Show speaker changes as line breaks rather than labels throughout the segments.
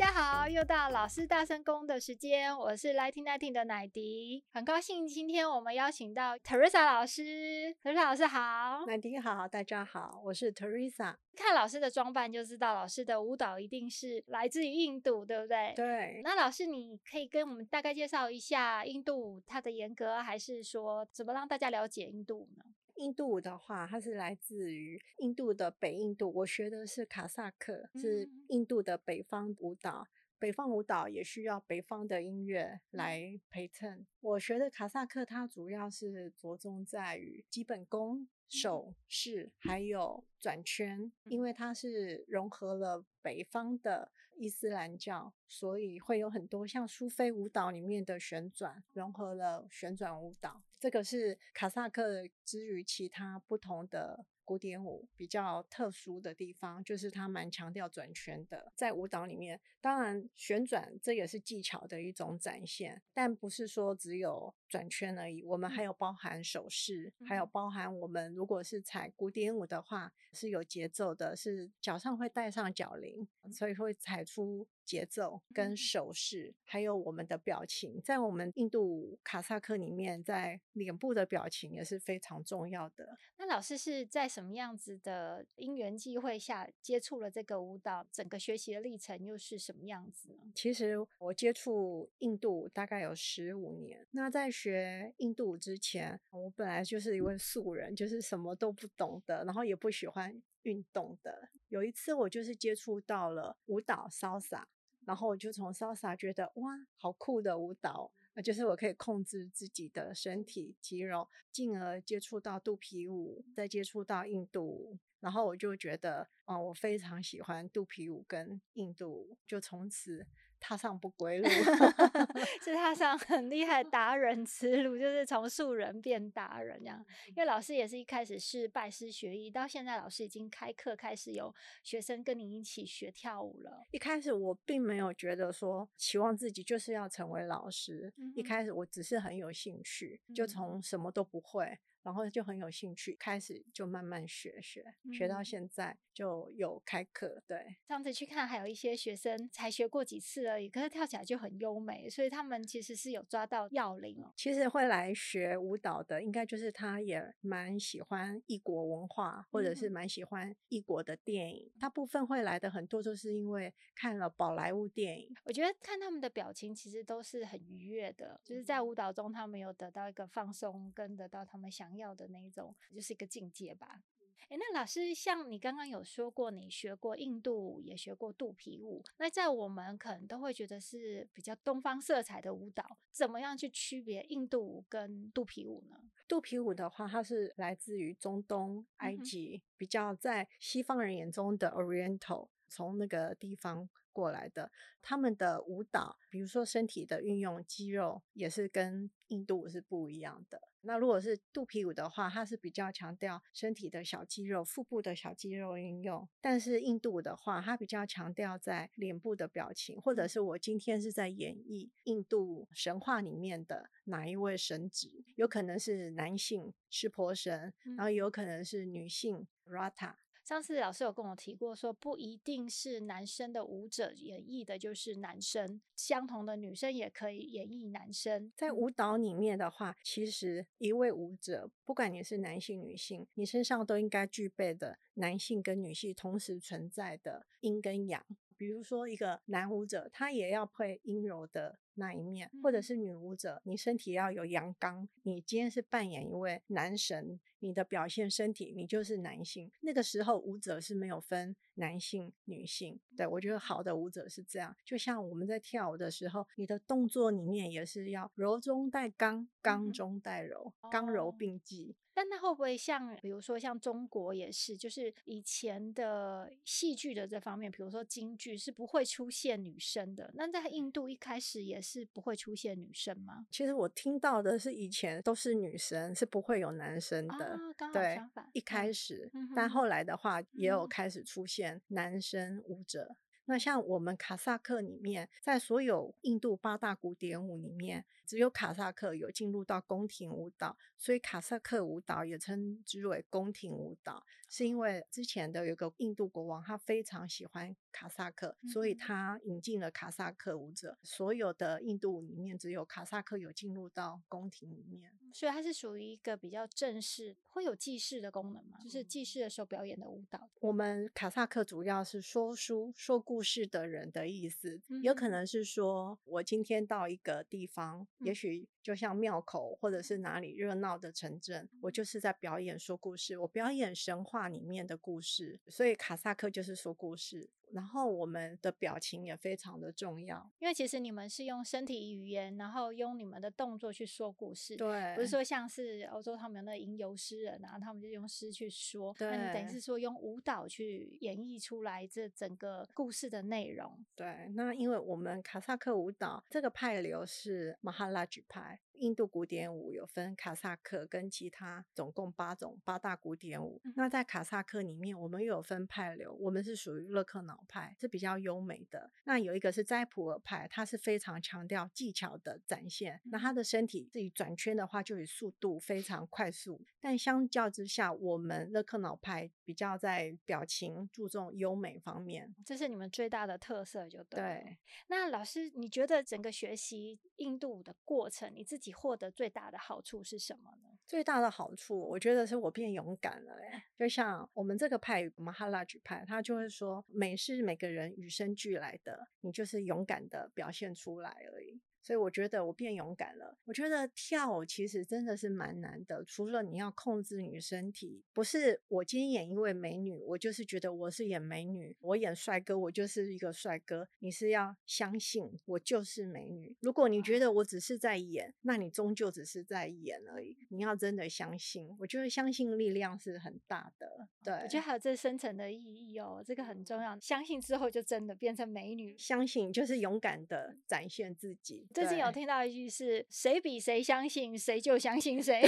大家好，又到老师大声公的时间，我是 Lighting Lighting 的奶迪，很高兴今天我们邀请到 Teresa 老师，Teresa 老师好，
奶迪好，大家好，我是 Teresa。
看老师的装扮就知道，老师的舞蹈一定是来自于印度，对不对？
对。
那老师，你可以跟我们大概介绍一下印度舞它的严格，还是说怎么让大家了解印度呢？
印度舞的话，它是来自于印度的北印度。我学的是卡萨克，是印度的北方舞蹈。北方舞蹈也需要北方的音乐来陪衬。我学的卡萨克，它主要是着重在于基本功、手势，还有转圈，因为它是融合了北方的伊斯兰教，所以会有很多像苏菲舞蹈里面的旋转，融合了旋转舞蹈。这个是卡萨克之于其他不同的古典舞比较特殊的地方，就是它蛮强调转圈的。在舞蹈里面，当然旋转这也是技巧的一种展现，但不是说只有转圈而已。我们还有包含手势，还有包含我们如果是踩古典舞的话，是有节奏的，是脚上会带上脚铃，所以会踩出。节奏跟手势，还有我们的表情，在我们印度卡萨克里面，在脸部的表情也是非常重要的。
那老师是在什么样子的因缘际会下接触了这个舞蹈？整个学习的历程又是什么样子呢？
其实我接触印度大概有十五年。那在学印度舞之前，我本来就是一位素人，就是什么都不懂的，然后也不喜欢运动的。有一次我就是接触到了舞蹈 Salsa。然后我就从 Salsa 觉得哇，好酷的舞蹈，就是我可以控制自己的身体肌肉，进而接触到肚皮舞，再接触到印度舞，然后我就觉得，哦，我非常喜欢肚皮舞跟印度舞，就从此。踏上不归路，
是踏上很厉害达人之路，就是从素人变达人这样。因为老师也是一开始是拜师学艺，到现在老师已经开课，开始有学生跟你一起学跳舞了。
一开始我并没有觉得说期望自己就是要成为老师，嗯、一开始我只是很有兴趣，就从什么都不会。然后就很有兴趣，开始就慢慢学学，学到现在就有开课。对，
上次去看还有一些学生才学过几次而已，可是跳起来就很优美，所以他们其实是有抓到要领哦。
其实会来学舞蹈的，应该就是他也蛮喜欢异国文化，或者是蛮喜欢异国的电影。大部分会来的很多都是因为看了宝莱坞电影。
我觉得看他们的表情其实都是很愉悦的，就是在舞蹈中他们有得到一个放松，跟得到他们想。要的那一种，就是一个境界吧。诶，那老师，像你刚刚有说过，你学过印度舞，也学过肚皮舞。那在我们可能都会觉得是比较东方色彩的舞蹈，怎么样去区别印度舞跟肚皮舞呢？
肚皮舞的话，它是来自于中东埃及，嗯、比较在西方人眼中的 Oriental，从那个地方过来的。他们的舞蹈，比如说身体的运用、肌肉，也是跟印度舞是不一样的。那如果是肚皮舞的话，它是比较强调身体的小肌肉、腹部的小肌肉运用；但是印度舞的话，它比较强调在脸部的表情，或者是我今天是在演绎印度神话里面的哪一位神祇，有可能是男性湿婆神，然后有可能是女性 Radha。
上次老师有跟我提过，说不一定是男生的舞者演绎的就是男生，相同的女生也可以演绎男生。
在舞蹈里面的话，其实一位舞者，不管你是男性、女性，你身上都应该具备的男性跟女性同时存在的阴跟阳。比如说，一个男舞者，他也要配阴柔的那一面，或者是女舞者，你身体要有阳刚。你今天是扮演一位男神，你的表现身体，你就是男性。那个时候，舞者是没有分男性、女性。对，我觉得好的舞者是这样，就像我们在跳舞的时候，你的动作里面也是要柔中带刚，刚中带柔，刚柔并济。
但那会不会像，比如说像中国也是，就是以前的戏剧的这方面，比如说京剧是不会出现女生的。那在印度一开始也是不会出现女生吗？
其实我听到的是以前都是女生，是不会有男生的。
哦、刚好
对
相反，
一开始，
嗯、
但后来的话也有开始出现男生舞者。那像我们卡萨克里面，在所有印度八大古典舞里面，只有卡萨克有进入到宫廷舞蹈，所以卡萨克舞蹈也称之为宫廷舞蹈。是因为之前的有个印度国王，他非常喜欢卡萨克，所以他引进了卡萨克舞者。所有的印度舞里面，只有卡萨克有进入到宫廷里面，
所以它是属于一个比较正式，会有祭祀的功能嘛？就是祭祀的时候表演的舞蹈。
我们卡萨克主要是说书、说故事的人的意思，有可能是说我今天到一个地方，也许。就像庙口或者是哪里热闹的城镇，我就是在表演说故事，我表演神话画里面的故事，所以卡萨克就是说故事。然后我们的表情也非常的重要，
因为其实你们是用身体语言，然后用你们的动作去说故事，
对，
不是说像是欧洲他们有那吟游诗人，然后他们就用诗去说，
对，
那你等于是说用舞蹈去演绎出来这整个故事的内容。
对，那因为我们卡萨克舞蹈这个派流是马哈拉举派，印度古典舞有分卡萨克跟其他总共八种八大古典舞，嗯、那在卡萨克里面，我们又有分派流，我们是属于勒克瑙。派是比较优美的，那有一个是斋普尔派，它是非常强调技巧的展现。那他的身体自己转圈的话，就以速度非常快速。但相较之下，我们勒克瑙派比较在表情注重优美方面，
这是你们最大的特色，就对。
对。
那老师，你觉得整个学习印度舞的过程，你自己获得最大的好处是什么呢？
最大的好处，我觉得是我变勇敢了。嘞，就像我们这个派马哈拉举派，他就会说，美是每个人与生俱来的，你就是勇敢的表现出来而已。所以我觉得我变勇敢了。我觉得跳舞其实真的是蛮难的，除了你要控制你身体，不是我今天演一位美女，我就是觉得我是演美女；我演帅哥，我就是一个帅哥。你是要相信我就是美女。如果你觉得我只是在演，那你终究只是在演而已。你要真的相信，我觉得相信力量是很大的。对，
我觉得还有这深层的意义哦，这个很重要。相信之后就真的变成美女，
相信就是勇敢的展现自己。
最近有听到一句是“谁比谁相信，谁就相信谁”，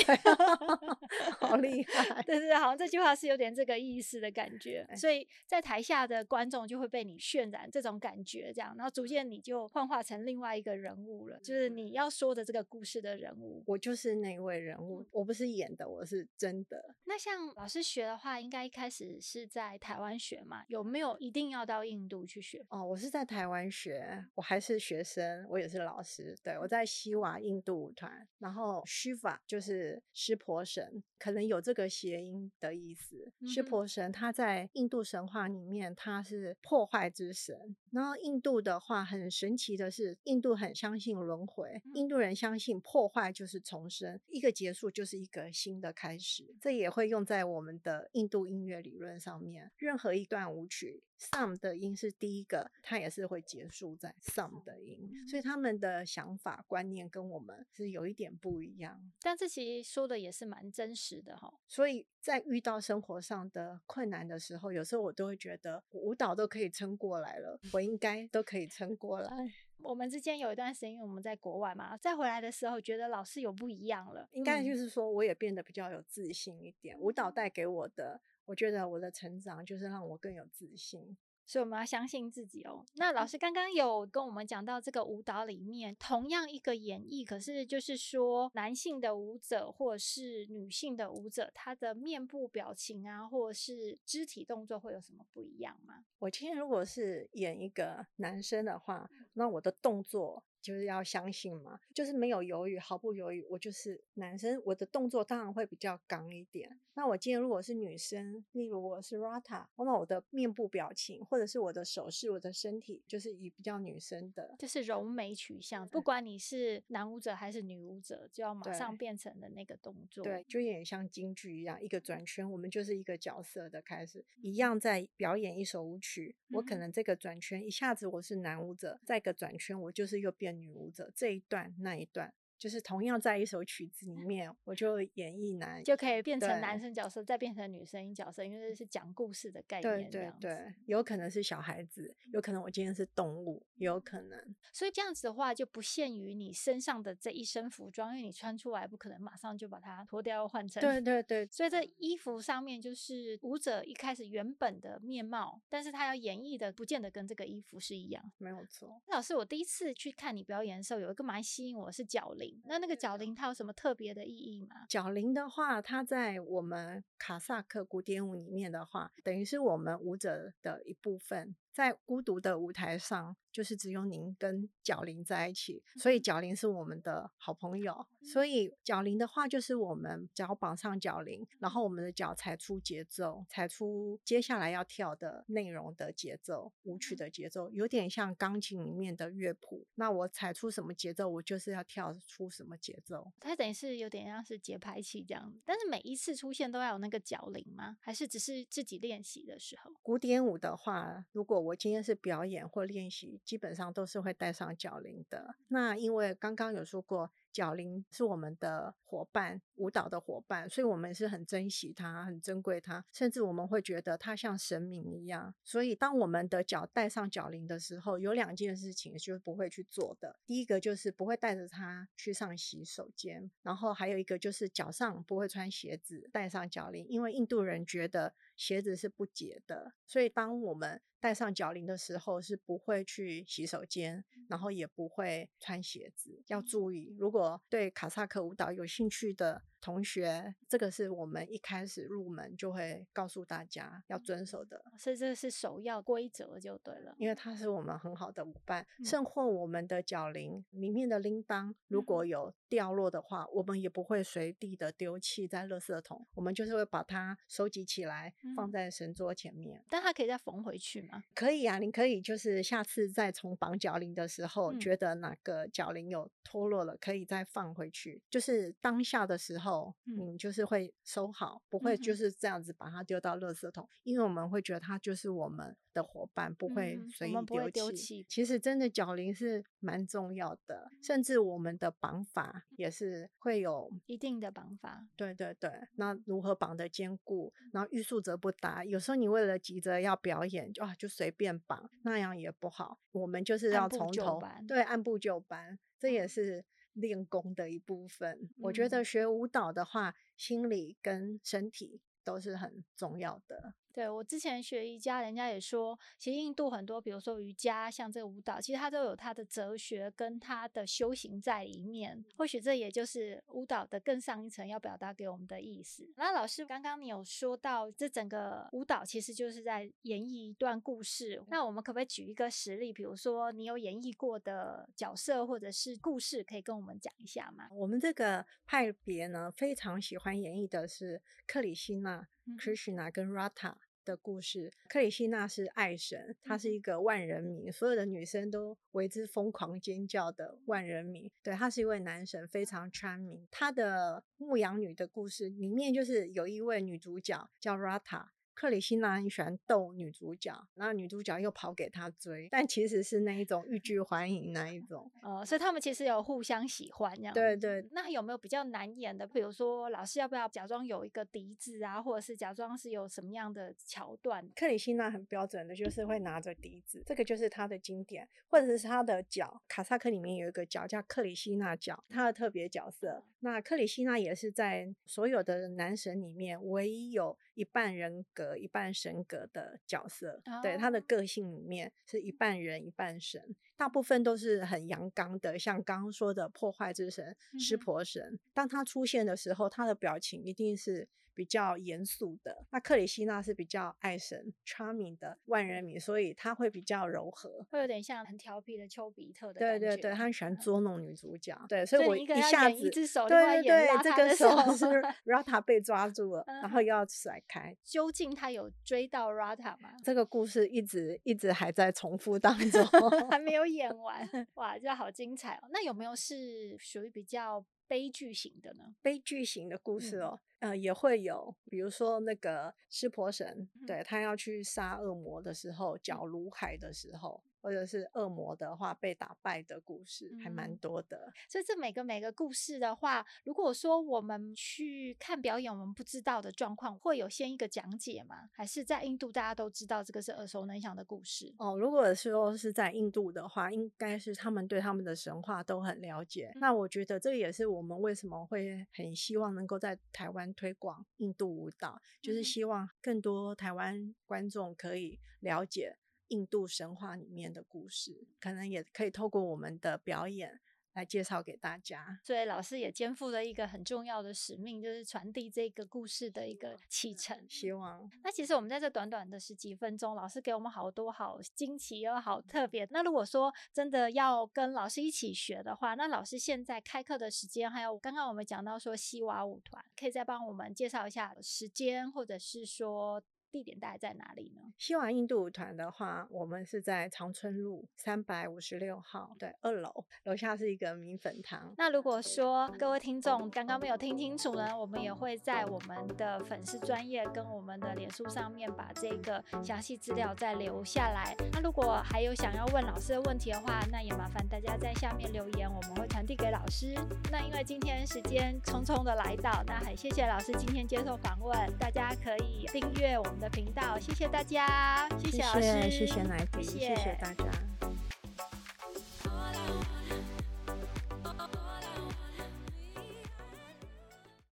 好厉害！
对对，好像这句话是有点这个意思的感觉。所以在台下的观众就会被你渲染这种感觉，这样，然后逐渐你就幻化成另外一个人物了，就是你要说的这个故事的人物。
我就是那位人物，我不是演的，我是真的。
那像老师学的话，应该一开始是在台湾学嘛？有没有一定要到印度去学？
哦，我是在台湾学，我还是学生，我也是老师。对，我在西瓦印度舞团，然后 Shiva 就是湿婆神，可能有这个谐音的意思。湿婆神他在印度神话里面，他是破坏之神。然后印度的话很神奇的是，印度很相信轮回，印度人相信破坏就是重生，一个结束就是一个新的开始。这也会用在我们的印度音乐理论上面，任何一段舞曲。Sam 的音是第一个，它也是会结束在 some 的音，所以他们的想法观念跟我们是有一点不一样。
但这其实说的也是蛮真实的哈。
所以在遇到生活上的困难的时候，有时候我都会觉得舞蹈都可以撑过来了，我应该都可以撑过来。
我们之间有一段时间，因为我们在国外嘛，再回来的时候觉得老师有不一样了，
应该就是说我也变得比较有自信一点。舞蹈带给我的。我觉得我的成长就是让我更有自信，
所以我们要相信自己哦。那老师刚刚有跟我们讲到这个舞蹈里面，同样一个演绎，可是就是说男性的舞者或者是女性的舞者，他的面部表情啊，或者是肢体动作会有什么不一样吗？
我今天如果是演一个男生的话，那我的动作。就是要相信嘛，就是没有犹豫，毫不犹豫，我就是男生，我的动作当然会比较刚一点。那我今天如果是女生，例如我是 Rata，那我的面部表情或者是我的手势、我的身体，就是以比较女生的，
就是柔美取向。不管你是男舞者还是女舞者，就要马上变成的那个动作。
对，就有点像京剧一样，一个转圈，我们就是一个角色的开始，一样在表演一首舞曲。我可能这个转圈一下子我是男舞者，再一个转圈我就是又变。女舞者这一段那一段就是同样在一首曲子里面，我就演绎男，
就可以变成男生角色，再变成女生角色，因为这是讲故事的概念。
对对对，有可能是小孩子，有可能我今天是动物，有可能。
所以这样子的话，就不限于你身上的这一身服装，因为你穿出来不可能马上就把它脱掉换成。
对对对。
所以这衣服上面就是舞者一开始原本的面貌，但是他要演绎的不见得跟这个衣服是一样。
没有错。
老师，我第一次去看你表演的时候，有一个蛮吸引我是脚铃。那那个角铃它有什么特别的意义吗？
角铃的话，它在我们卡萨克古典舞里面的话，等于是我们舞者的一部分。在孤独的舞台上，就是只有您跟角铃在一起，所以角铃是我们的好朋友。所以角铃的话，就是我们脚绑上角铃，然后我们的脚踩出节奏，踩出接下来要跳的内容的节奏，舞曲的节奏，有点像钢琴里面的乐谱。那我踩出什么节奏，我就是要跳出什么节奏。
它等于是有点像是节拍器这样，但是每一次出现都要有那个角铃吗？还是只是自己练习的时候？
古典舞的话，如果我今天是表演或练习，基本上都是会带上脚铃的。那因为刚刚有说过。角铃是我们的伙伴，舞蹈的伙伴，所以我们是很珍惜它，很珍贵它，甚至我们会觉得它像神明一样。所以，当我们的脚带上角铃的时候，有两件事情是不会去做的。第一个就是不会带着它去上洗手间，然后还有一个就是脚上不会穿鞋子，带上角铃，因为印度人觉得鞋子是不洁的，所以当我们带上脚铃的时候是不会去洗手间，然后也不会穿鞋子。要注意，如果对卡萨克舞蹈有兴趣的同学，这个是我们一开始入门就会告诉大家要遵守的，
所以这是首要规则就对了。
因为它是我们很好的舞伴，甚或我们的脚铃里面的铃铛如果有掉落的话，我们也不会随地的丢弃在垃圾桶，我们就是会把它收集起来放在神桌前面。
但它可以再缝回去吗？
可以啊，你可以就是下次再从绑脚铃的时候，觉得哪个脚铃有脱落了，可以再放回去。就是当下的时候，你就是会收好，不会就是这样子把它丢到垃圾桶，因为我们会觉得它就是我们的伙伴，不会随意丢弃。其实真的脚铃是蛮重要的，甚至我们的绑法也是会有
一定的绑法。
对对对，那如何绑的坚固，然后欲速则不达。有时候你为了急着要表演，就啊。就随便绑，那样也不好。我们就是要从头，对，按部就班，这也是练功的一部分。嗯。我觉得学舞蹈的话，心理跟身体都是很重要的。
对，我之前学瑜伽，人家也说，其实印度很多，比如说瑜伽，像这个舞蹈，其实它都有它的哲学跟它的修行在里面。或许这也就是舞蹈的更上一层要表达给我们的意思。那老师，刚刚你有说到，这整个舞蹈其实就是在演绎一段故事。那我们可不可以举一个实例？比如说你有演绎过的角色或者是故事，可以跟我们讲一下吗？
我们这个派别呢，非常喜欢演绎的是克里希那。Krishna 跟 Radha 的故事，克里希那是爱神，他是一个万人迷，所有的女生都为之疯狂尖叫的万人迷。对，他是一位男神，非常 charming。他的牧羊女的故事里面，就是有一位女主角叫 Radha。克里希那很喜欢逗女主角，然后女主角又跑给他追，但其实是那一种欲拒还迎那一种。
哦，所以他们其实有互相喜欢这样。
对对。
那有没有比较难演的？比如说老师要不要假装有一个笛子啊，或者是假装是有什么样的桥段？
克里希那很标准的就是会拿着笛子，这个就是他的经典，或者是他的脚。卡萨克里面有一个脚叫克里希那脚，他的特别角色。那克里希那也是在所有的男神里面唯一有一半人格、一半神格的角色。Oh. 对，他的个性里面是一半人、一半神，大部分都是很阳刚的，像刚刚说的破坏之神湿婆神。Mm -hmm. 当他出现的时候，他的表情一定是。比较严肃的，那克里希那是比较爱神 charming 的万人迷，所以他会比较柔和，
会有点像很调皮的丘比特的
对对对，他很喜欢捉弄女主角。嗯、对，所以我一下子，
一只手
对对对，这个时候是 Radha 被抓住了，然后又要甩开。
究竟他有追到 Radha 吗？
这个故事一直一直还在重复当中，
还没有演完。哇，这好精彩哦！那有没有是属于比较悲剧型的呢？
悲剧型的故事哦。嗯呃，也会有，比如说那个湿婆神，
嗯、
对，他要去杀恶魔的时候，搅如海的时候。或者是恶魔的话被打败的故事，嗯、还蛮多的。
所以这每个每个故事的话，如果说我们去看表演，我们不知道的状况，会有先一个讲解吗？还是在印度大家都知道这个是耳熟能详的故事？
哦，如果说是在印度的话，应该是他们对他们的神话都很了解。嗯、那我觉得这也是我们为什么会很希望能够在台湾推广印度舞蹈，就是希望更多台湾观众可以了解。印度神话里面的故事，可能也可以透过我们的表演来介绍给大家。
所以老师也肩负了一个很重要的使命，就是传递这个故事的一个启程。
希望。
那其实我们在这短短的十几分钟，老师给我们好多好惊奇又好特别。那如果说真的要跟老师一起学的话，那老师现在开课的时间，还有刚刚我们讲到说西瓦舞团，可以再帮我们介绍一下时间，或者是说。地点大概在哪里呢？
西瓦印度舞团的话，我们是在长春路三百五十六号，对，二楼，楼下是一个米粉汤。
那如果说各位听众刚刚没有听清楚呢，我们也会在我们的粉丝专业跟我们的脸书上面把这个详细资料再留下来。那如果还有想要问老师的问题的话，那也麻烦大家在下面留言，我们会传递给老师。那因为今天时间匆匆的来到，那很谢谢老师今天接受访问，大家可以订阅我们的频道，谢谢大家，谢谢老师，
谢谢，谢谢乃迪，谢谢，谢谢大家。